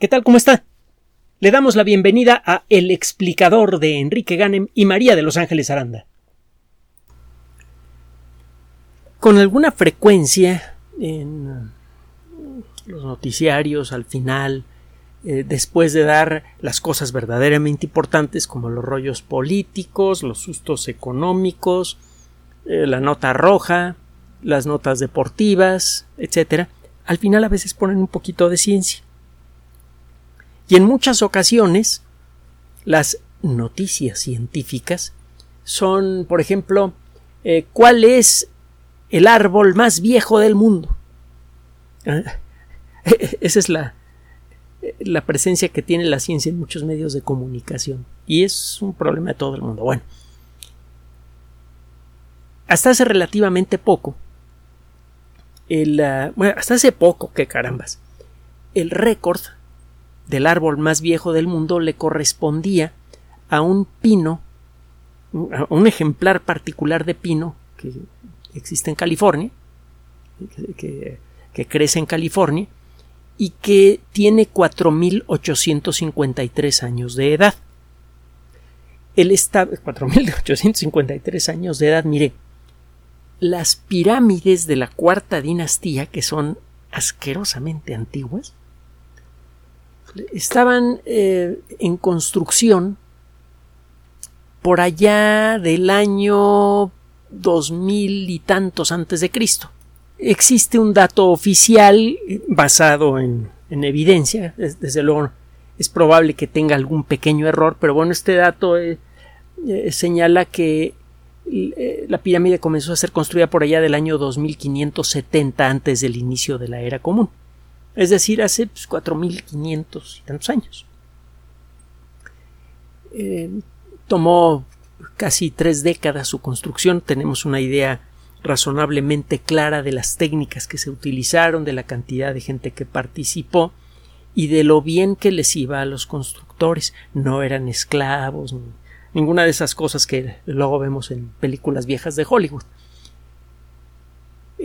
¿Qué tal? ¿Cómo está? Le damos la bienvenida a El explicador de Enrique Ganem y María de Los Ángeles Aranda. Con alguna frecuencia en los noticiarios al final, eh, después de dar las cosas verdaderamente importantes como los rollos políticos, los sustos económicos, eh, la nota roja, las notas deportivas, etc., al final a veces ponen un poquito de ciencia. Y en muchas ocasiones las noticias científicas son, por ejemplo, eh, ¿cuál es el árbol más viejo del mundo? Ah, esa es la, la presencia que tiene la ciencia en muchos medios de comunicación. Y es un problema de todo el mundo. Bueno, hasta hace relativamente poco, ah, hasta hace poco, que carambas, el récord del árbol más viejo del mundo le correspondía a un pino, a un ejemplar particular de pino que existe en California, que, crece en California y que tiene 4.853 años de edad. Él está 4.853 años de edad, mire, las pirámides de la cuarta dinastía, que son asquerosamente antiguas, estaban eh, en construcción por allá del año dos mil y tantos antes de Cristo. Existe un dato oficial eh, basado en, evidencia, desde luego es probable que tenga algún pequeño error, pero bueno, este dato eh, señala que la pirámide comenzó a ser construida por allá del año 2570 antes del inicio de la era común es decir, hace pues, 4.500 y tantos años. Eh, tomó casi tres décadas su construcción, tenemos una idea razonablemente clara de las técnicas que se utilizaron, de la cantidad de gente que participó y de lo bien que les iba a los constructores. No eran esclavos, ninguna de esas cosas que luego vemos en películas viejas de Hollywood.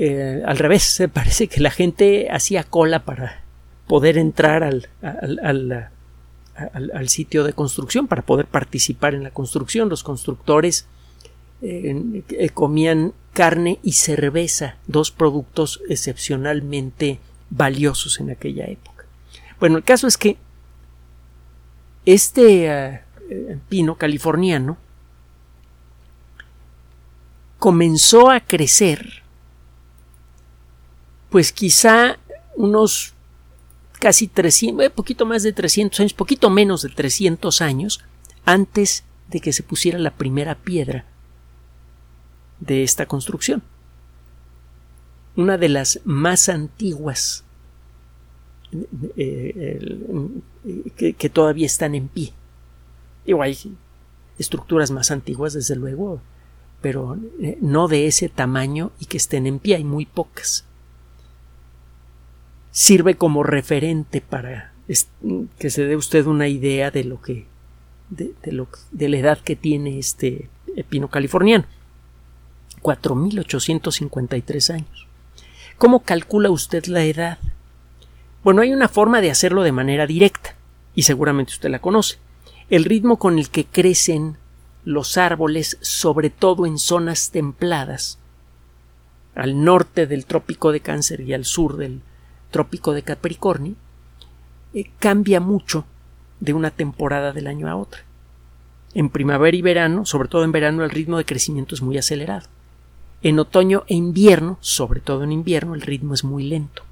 Eh, al revés, parece que la gente hacía cola para poder entrar al, al, sitio de construcción, para poder participar en la construcción. Los constructores eh, eh, comían carne y cerveza, dos productos excepcionalmente valiosos en aquella época. Bueno, el caso es que este pino californiano comenzó a crecer pues quizá unos casi 300, eh, poquito más de 300 años, poquito menos de 300 años antes de que se pusiera la primera piedra de esta construcción. Una de las más antiguas eh, que, que, todavía están en pie. Digo, hay estructuras más antiguas, desde luego, pero eh, no de ese tamaño y que estén en pie, hay muy pocas sirve como referente para que se dé usted una idea de lo que de, la edad que tiene este pino californiano. 4.853 años. ¿Cómo calcula usted la edad? Bueno, hay una forma de hacerlo de manera directa, y seguramente usted la conoce. El ritmo con el que crecen los árboles, sobre todo en zonas templadas, al norte del trópico de Cáncer y al sur del trópico de Capricornio, eh, cambia mucho de una temporada del año a otra. En primavera y verano, sobre todo en verano, el ritmo de crecimiento es muy acelerado. En otoño e invierno, sobre todo en invierno, el ritmo es muy lento.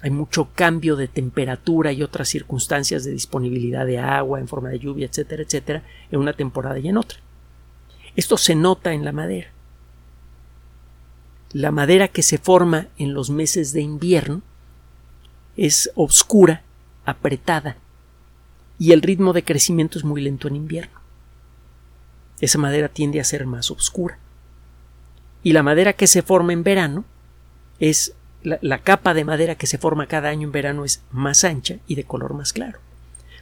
Hay mucho cambio de temperatura y otras circunstancias de disponibilidad de agua en forma de lluvia, etcétera, etcétera, en una temporada y en otra. Esto se nota en la madera la madera que se forma en los meses de invierno es oscura, apretada, y el ritmo de crecimiento es muy lento en invierno. Esa madera tiende a ser más oscura. Y la madera que se forma en verano es la, la, capa de madera que se forma cada año en verano es más ancha y de color más claro.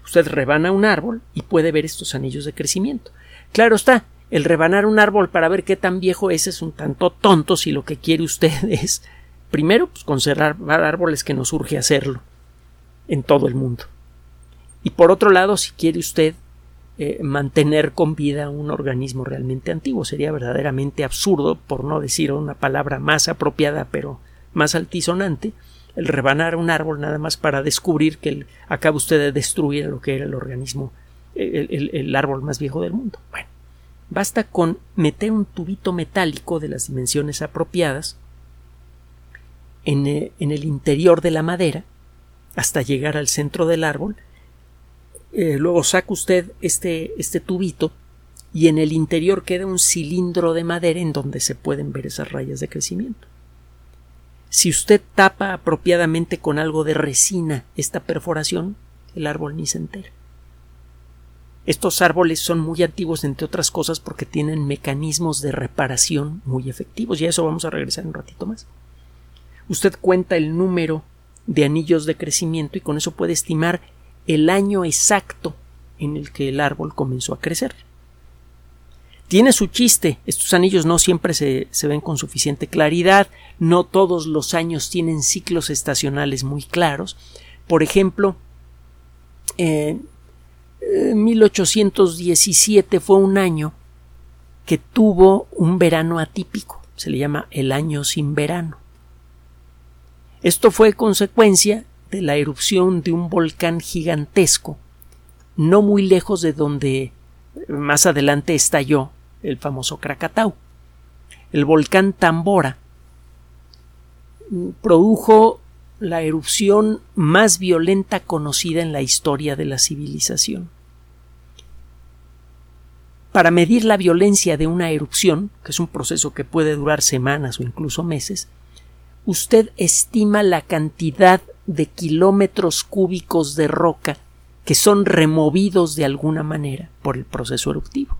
Usted rebana un árbol y puede ver estos anillos de crecimiento. Claro está, el rebanar un árbol para ver qué tan viejo es es un tanto tonto si lo que quiere usted es primero pues, conservar árboles que nos urge hacerlo en todo el mundo. Y por otro lado, si quiere usted eh, mantener con vida un organismo realmente antiguo, sería verdaderamente absurdo, por no decir una palabra más apropiada pero más altisonante, el rebanar un árbol nada más para descubrir que acaba usted de destruir lo que era el organismo, el, árbol más viejo del mundo. Bueno, basta con meter un tubito metálico de las dimensiones apropiadas en, eh, en el interior de la madera hasta llegar al centro del árbol. Eh, luego saca usted este, este tubito y en el interior queda un cilindro de madera en donde se pueden ver esas rayas de crecimiento. Si usted tapa apropiadamente con algo de resina esta perforación, el árbol ni se entera. Estos árboles son muy antiguos, entre otras cosas, porque tienen mecanismos de reparación muy efectivos, y a eso vamos a regresar un ratito más. Usted cuenta el número de anillos de crecimiento y con eso puede estimar el año exacto en el que el árbol comenzó a crecer. Tiene su chiste, estos anillos no siempre se, ven con suficiente claridad, no todos los años tienen ciclos estacionales muy claros. Por ejemplo, eh, 1817 fue un año que tuvo un verano atípico, se le llama el año sin verano. Esto fue consecuencia de la erupción de un volcán gigantesco, no muy lejos de donde más adelante estalló el famoso Krakatau. El volcán Tambora produjo la erupción más violenta conocida en la historia de la civilización. Para medir la violencia de una erupción, que es un proceso que puede durar semanas o incluso meses, usted estima la cantidad de kilómetros cúbicos de roca que son removidos de alguna manera por el proceso eruptivo.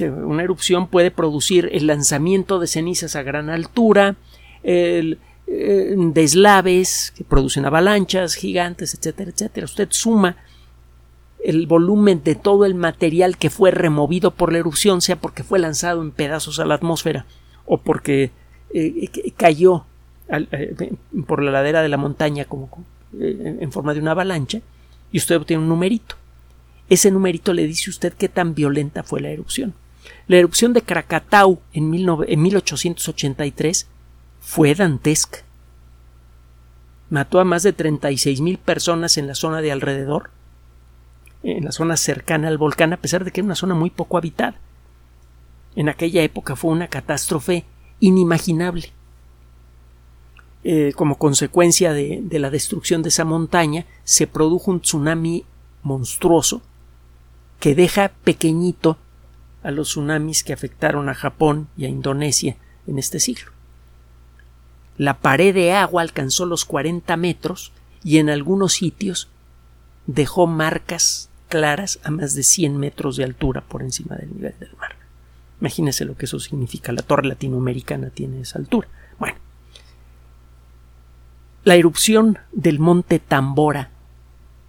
Una erupción puede producir el lanzamiento de cenizas a gran altura, el, eh, deslaves que producen avalanchas gigantes, etcétera, etcétera. Usted suma el volumen de todo el material que fue removido por la erupción, sea porque fue lanzado en pedazos a la atmósfera o porque eh, cayó eh, por la ladera de la montaña como eh, en forma de una avalancha y usted obtiene un numerito. Ese numerito le dice usted qué tan violenta fue la erupción. La erupción de Krakatau en, 1883 fue dantesca. Mató a más de 36 mil personas en la zona de alrededor, en la zona cercana al volcán, a pesar de que era una zona muy poco habitada. En aquella época fue una catástrofe inimaginable. Eh, como consecuencia de, la destrucción de esa montaña, se produjo un tsunami monstruoso que deja pequeñito a los tsunamis que afectaron a Japón y a Indonesia en este siglo. La pared de agua alcanzó los 40 metros y en algunos sitios dejó marcas claras a más de 100 metros de altura por encima del nivel del mar. Imagínese lo que eso significa. La torre latinoamericana tiene esa altura. Bueno. La erupción del monte Tambora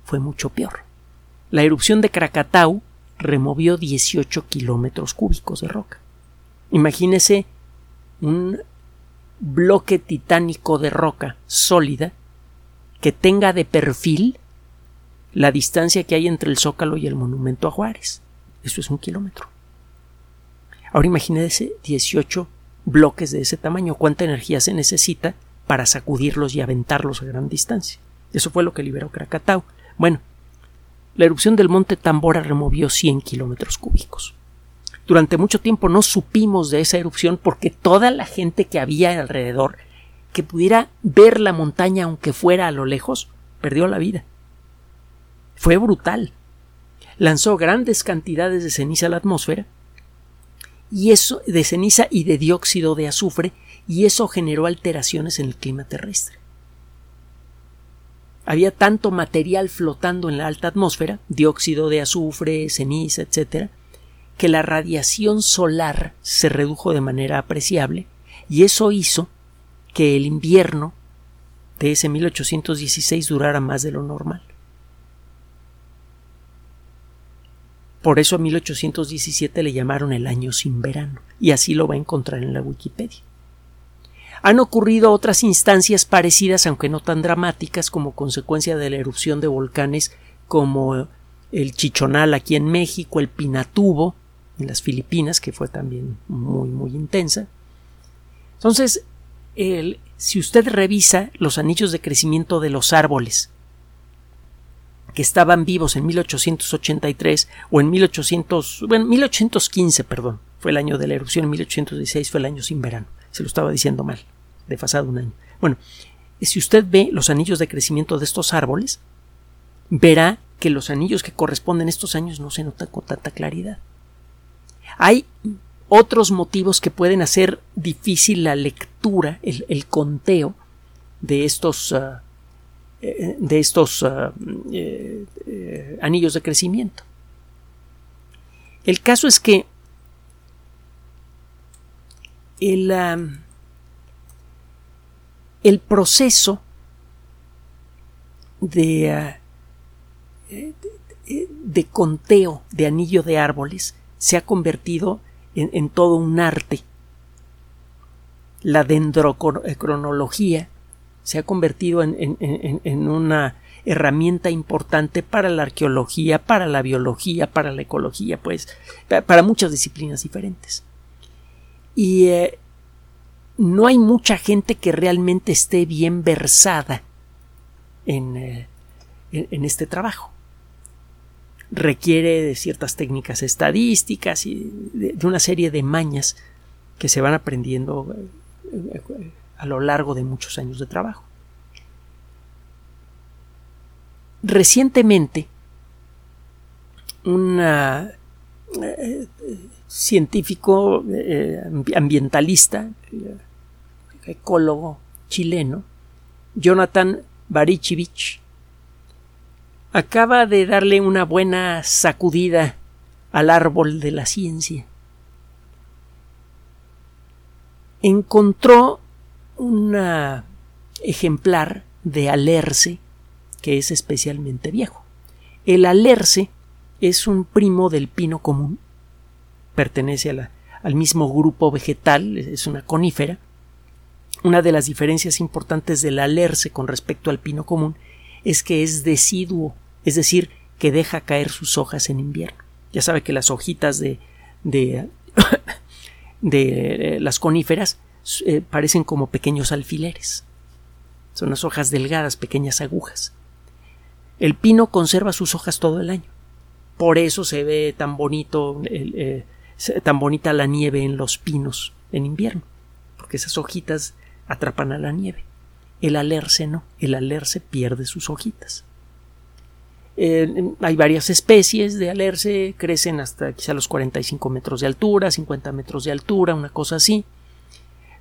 fue mucho peor. La erupción de Krakatau removió 18 kilómetros cúbicos de roca. Imagínese un bloque titánico de roca sólida que tenga de perfil la distancia que hay entre el Zócalo y el monumento a Juárez. Eso es un kilómetro. Ahora imagínese 18 bloques de ese tamaño, cuánta energía se necesita para sacudirlos y aventarlos a gran distancia. Eso fue lo que liberó Krakatau. Bueno, la erupción del monte Tambora removió 100 kilómetros cúbicos. Durante mucho tiempo no supimos de esa erupción porque toda la gente que había alrededor que pudiera ver la montaña aunque fuera a lo lejos perdió la vida. Fue brutal. Lanzó grandes cantidades de ceniza a la atmósfera y eso de ceniza y de dióxido de azufre y eso generó alteraciones en el clima terrestre. Había tanto material flotando en la alta atmósfera, dióxido de azufre, ceniza, etc., que la radiación solar se redujo de manera apreciable y eso hizo que el invierno de ese 1816 durara más de lo normal. Por eso a 1817 le llamaron el año sin verano, y así lo va a encontrar en la Wikipedia. Han ocurrido otras instancias parecidas, aunque no tan dramáticas, como consecuencia de la erupción de volcanes como el Chichonal aquí en México, el Pinatubo en las Filipinas, que fue también muy, muy intensa. Entonces, el, si usted revisa los anillos de crecimiento de los árboles que estaban vivos en 1883 o en 1800, bueno, 1815, perdón, fue el año de la erupción, en 1816 fue el año sin verano, se lo estaba diciendo mal, desfasado un año. Bueno, si usted ve los anillos de crecimiento de estos árboles, verá que los anillos que corresponden a estos años no se notan con tanta claridad. Hay otros motivos que pueden hacer difícil la lectura, el, conteo de estos, ah, eh, de estos ah, eh, eh, anillos de crecimiento. El caso es que el, ah, el proceso de, de, conteo de anillo de árboles se ha convertido en todo un arte. La dendrocronología se ha convertido en, una herramienta importante para la arqueología, para la biología, para la ecología, pues, para muchas disciplinas diferentes. Y eh, no hay mucha gente que realmente esté bien versada en, eh, este trabajo. Requiere de ciertas técnicas estadísticas y de, una serie de mañas que se van aprendiendo eh, a lo largo de muchos años de trabajo. Recientemente, un eh, científico eh, ambientalista, ecólogo chileno, Jonathan Barichevich, acaba de darle una buena sacudida al árbol de la ciencia. Encontró un ejemplar de alerce que es especialmente viejo. El alerce es un primo del pino común, pertenece al mismo grupo vegetal, es una conífera. Una de las diferencias importantes del alerce con respecto al pino común es que es deciduo, es decir, que deja caer sus hojas en invierno. Ya sabe que las hojitas de, de, de las coníferas eh, parecen como pequeños alfileres. Son las hojas delgadas, pequeñas agujas. El pino conserva sus hojas todo el año. Por eso se ve tan bonito, eh, tan bonita la nieve en los pinos en invierno, porque esas hojitas atrapan a la nieve. El alerce no, el alerce pierde sus hojitas. Eh, hay varias especies de alerce, crecen hasta quizá los 45 metros de altura, 50 metros de altura, una cosa así.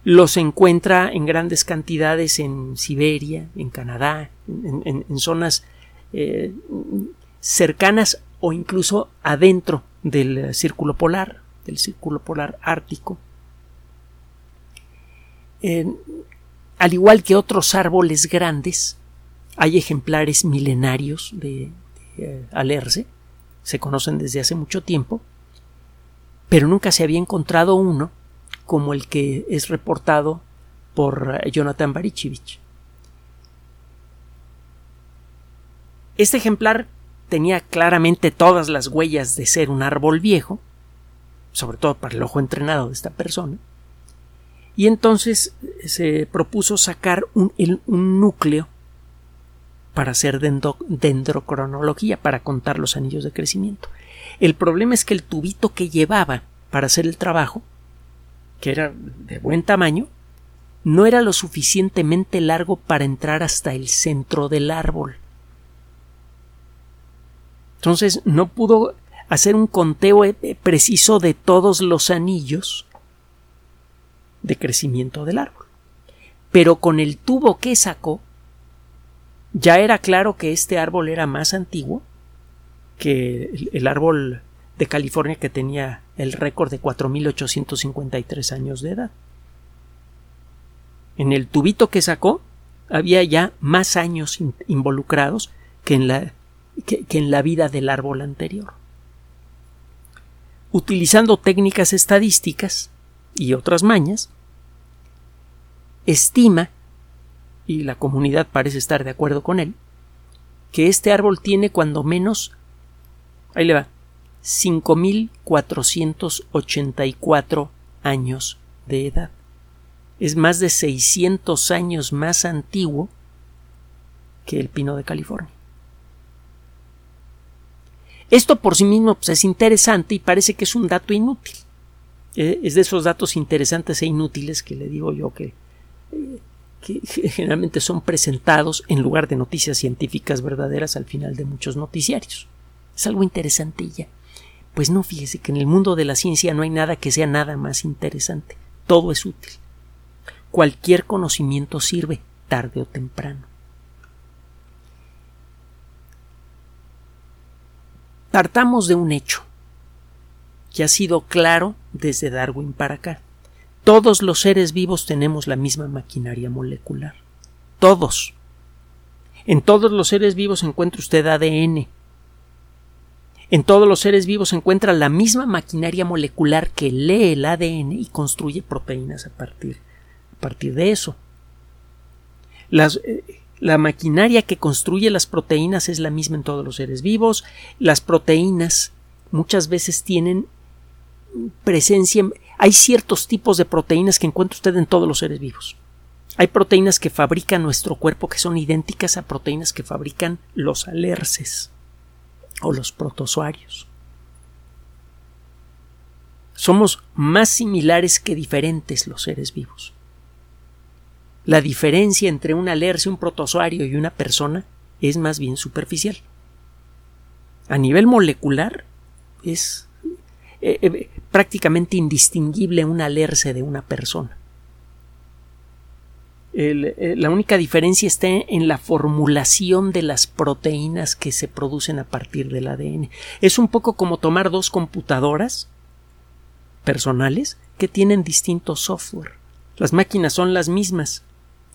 Los encuentra en grandes cantidades en Siberia, en Canadá, en, zonas eh, cercanas o incluso adentro del círculo polar, del círculo polar ártico. al igual que otros árboles grandes, hay ejemplares milenarios de, de alerce, se conocen desde hace mucho tiempo, pero nunca se había encontrado uno como el que es reportado por eh, Jonathan Barichevich. Este ejemplar tenía claramente todas las huellas de ser un árbol viejo, sobre todo para el ojo entrenado de esta persona, y entonces eh, se propuso sacar un, núcleo para hacer dendrocronología, para contar los anillos de crecimiento. El problema es que el tubito que llevaba para hacer el trabajo que era de buen tamaño, no era lo suficientemente largo para entrar hasta el centro del árbol. Entonces no pudo hacer un conteo eh, preciso de todos los anillos de crecimiento del árbol. Pero con el tubo que sacó, ya era claro que este árbol era más antiguo que el árbol de California que tenía el récord de 4.853 años de edad. En el tubito que sacó había ya más años involucrados que en, la, que en la vida del árbol anterior. Utilizando técnicas estadísticas y otras mañas, estima, y la comunidad parece estar de acuerdo con él, que este árbol tiene cuando menos, ahí le va, 5.484 años de edad. Es más de 600 años más antiguo que el pino de California. Esto por sí mismo pues, es interesante y parece que es un dato inútil. Eh, es de esos datos interesantes e inútiles que le digo yo que, que generalmente son presentados en lugar de noticias científicas verdaderas al final de muchos noticiarios. Es algo interesante y ya. Pues no, fíjese que en el mundo de la ciencia no hay nada que sea nada más interesante. Todo es útil. Cualquier conocimiento sirve, tarde o temprano. Partamos de un hecho que ha sido claro desde Darwin para acá. Todos los seres vivos tenemos la misma maquinaria molecular. Todos. En todos los seres vivos encuentra usted ADN, en todos los seres vivos se encuentra la misma maquinaria molecular que lee el ADN y construye proteínas a partir, a partir de eso. Eh, la maquinaria que construye las proteínas es la misma en todos los seres vivos. Las proteínas muchas veces tienen presencia. Hay ciertos tipos de proteínas que encuentra usted en todos los seres vivos. Hay proteínas que fabrica nuestro cuerpo que son idénticas a proteínas que fabrican los alerces o los protozoarios. Somos más similares que diferentes los seres vivos. La diferencia entre un alerce, un protozoario y una persona es más bien superficial. A nivel molecular es eh, eh, prácticamente indistinguible un alerce de una persona. Eh, la única diferencia está en la formulación de las proteínas que se producen a partir del ADN. Es un poco como tomar dos computadoras personales que tienen distinto software. Las máquinas son las mismas,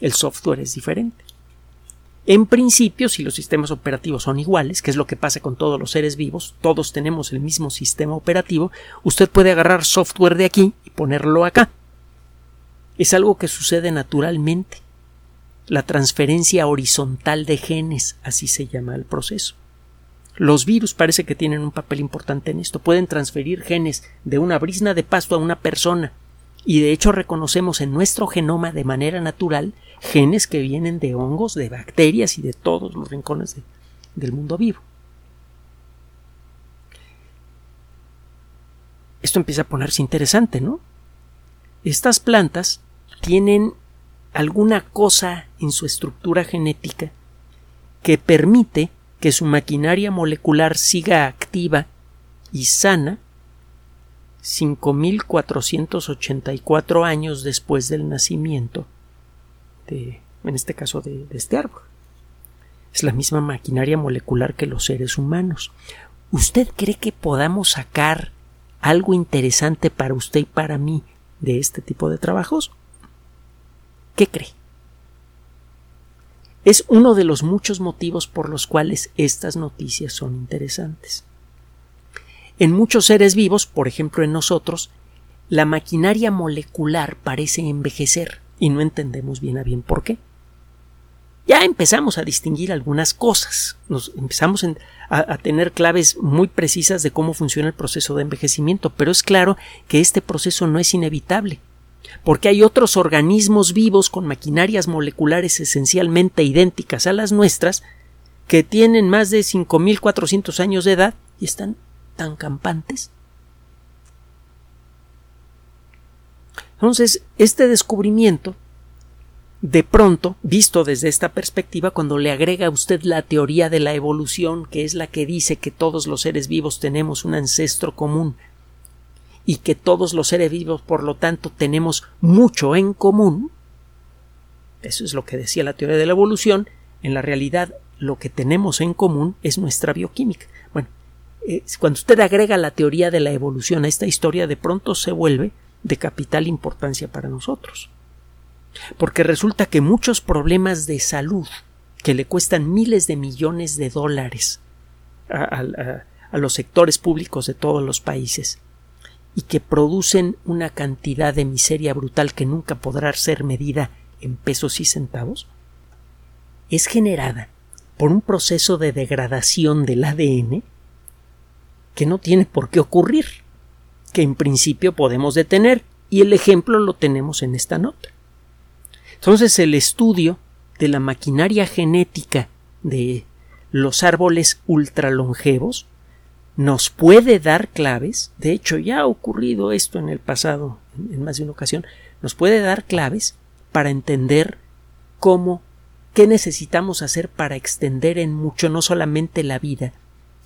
el software es diferente. En principio, si los sistemas operativos son iguales, que es lo que pasa con todos los seres vivos, todos tenemos el mismo sistema operativo, usted puede agarrar software de aquí y ponerlo acá es algo que sucede naturalmente. La transferencia horizontal de genes, así se llama el proceso. Los virus parece que tienen un papel importante en esto. Pueden transferir genes de una brisna de pasto a una persona. Y de hecho reconocemos en nuestro genoma de manera natural genes que vienen de hongos, de bacterias y de todos los rincones del mundo vivo. Esto empieza a ponerse interesante, ¿no? Estas plantas tienen alguna cosa en su estructura genética que permite que su maquinaria molecular siga activa y sana 5.484 años después del nacimiento de, en este caso, de, de este árbol. Es la misma maquinaria molecular que los seres humanos. ¿Usted cree que podamos sacar algo interesante para usted y para mí de este tipo de trabajos? ¿Qué cree? Es uno de los muchos motivos por los cuales estas noticias son interesantes. En muchos seres vivos, por ejemplo en nosotros, la maquinaria molecular parece envejecer y no entendemos bien a bien por qué. Ya empezamos a distinguir algunas cosas, nos empezamos a, a tener claves muy precisas de cómo funciona el proceso de envejecimiento, pero es claro que este proceso no es inevitable porque hay otros organismos vivos con maquinarias moleculares esencialmente idénticas a las nuestras que tienen más de 5.400 años de edad y están tan campantes. Entonces, este descubrimiento, de pronto, visto desde esta perspectiva, cuando le agrega a usted la teoría de la evolución, que es la que dice que todos los seres vivos tenemos un ancestro común y que todos los seres vivos, por lo tanto, tenemos mucho en común, eso es lo que decía la teoría de la evolución, en la realidad lo que tenemos en común es nuestra bioquímica. Bueno, eh, cuando usted agrega la teoría de la evolución a esta historia, de pronto se vuelve de capital importancia para nosotros. Porque resulta que muchos problemas de salud que le cuestan miles de millones de dólares a los sectores públicos de todos los países y que producen una cantidad de miseria brutal que nunca podrá ser medida en pesos y centavos es generada por un proceso de degradación del ADN que no tiene por qué ocurrir, que en principio podemos detener, y el ejemplo lo tenemos en esta nota. Entonces el estudio de la maquinaria genética de los árboles ultralongevos nos puede dar claves, de hecho ya ha ocurrido esto en el pasado en más de una ocasión, nos puede dar claves para entender cómo, qué necesitamos hacer para extender en mucho no solamente la vida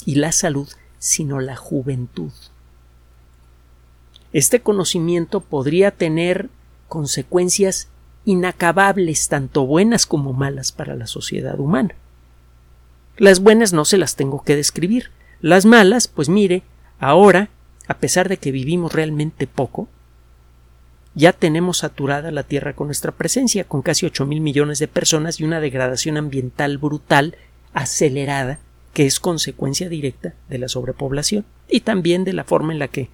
y la salud, sino la juventud. Este conocimiento podría tener consecuencias inacabables, tanto buenas como malas para la sociedad humana. Las buenas no se las tengo que describir. Las malas, pues mire, ahora, a pesar de que vivimos realmente poco, ya tenemos saturada la Tierra con nuestra presencia, con casi ocho mil millones de personas y una degradación ambiental brutal, acelerada, que es consecuencia directa de la sobrepoblación y también de la forma en la que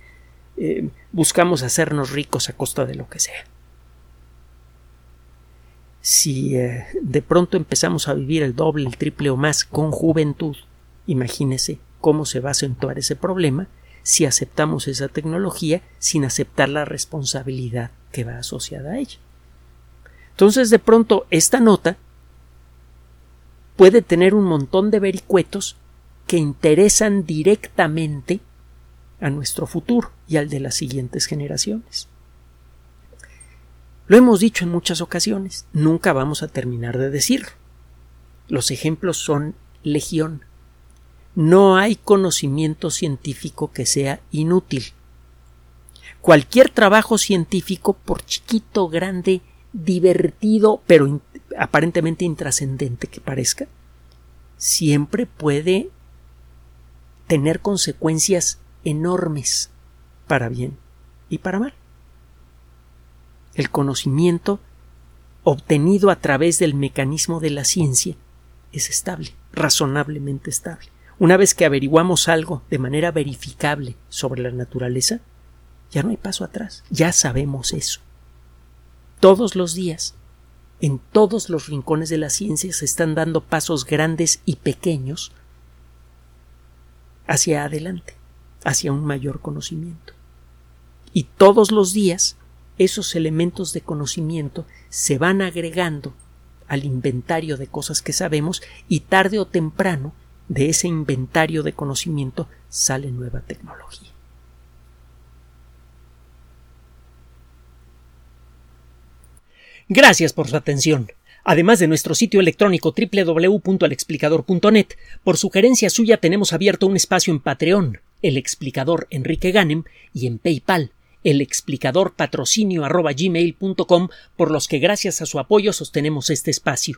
eh, buscamos hacernos ricos a costa de lo que sea. Si eh, de pronto empezamos a vivir el doble, el triple o más con juventud, imagínese cómo se va a acentuar ese problema si aceptamos esa tecnología sin aceptar la responsabilidad que va asociada a ella. Entonces, de pronto, esta nota puede tener un montón de vericuetos que interesan directamente a nuestro futuro y al de las siguientes generaciones. Lo hemos dicho en muchas ocasiones, nunca vamos a terminar de decirlo. Los ejemplos son legión. No hay conocimiento científico que sea inútil. Cualquier trabajo científico, por chiquito, grande, divertido, pero aparentemente intrascendente que parezca, siempre puede tener consecuencias enormes para bien y para mal. El conocimiento obtenido a través del mecanismo de la ciencia es estable, razonablemente estable. Una vez que averiguamos algo de manera verificable sobre la naturaleza, ya no hay paso atrás, ya sabemos eso. Todos los días, en todos los rincones de la ciencia se están dando pasos grandes y pequeños hacia adelante, hacia un mayor conocimiento. Y todos los días esos elementos de conocimiento se van agregando al inventario de cosas que sabemos y tarde o temprano de ese inventario de conocimiento sale nueva tecnología. Gracias por su atención. Además de nuestro sitio electrónico www.alexplicador.net, por sugerencia suya tenemos abierto un espacio en Patreon, el explicador Enrique Ganem, y en PayPal, el explicador patrocinio por los que gracias a su apoyo sostenemos este espacio.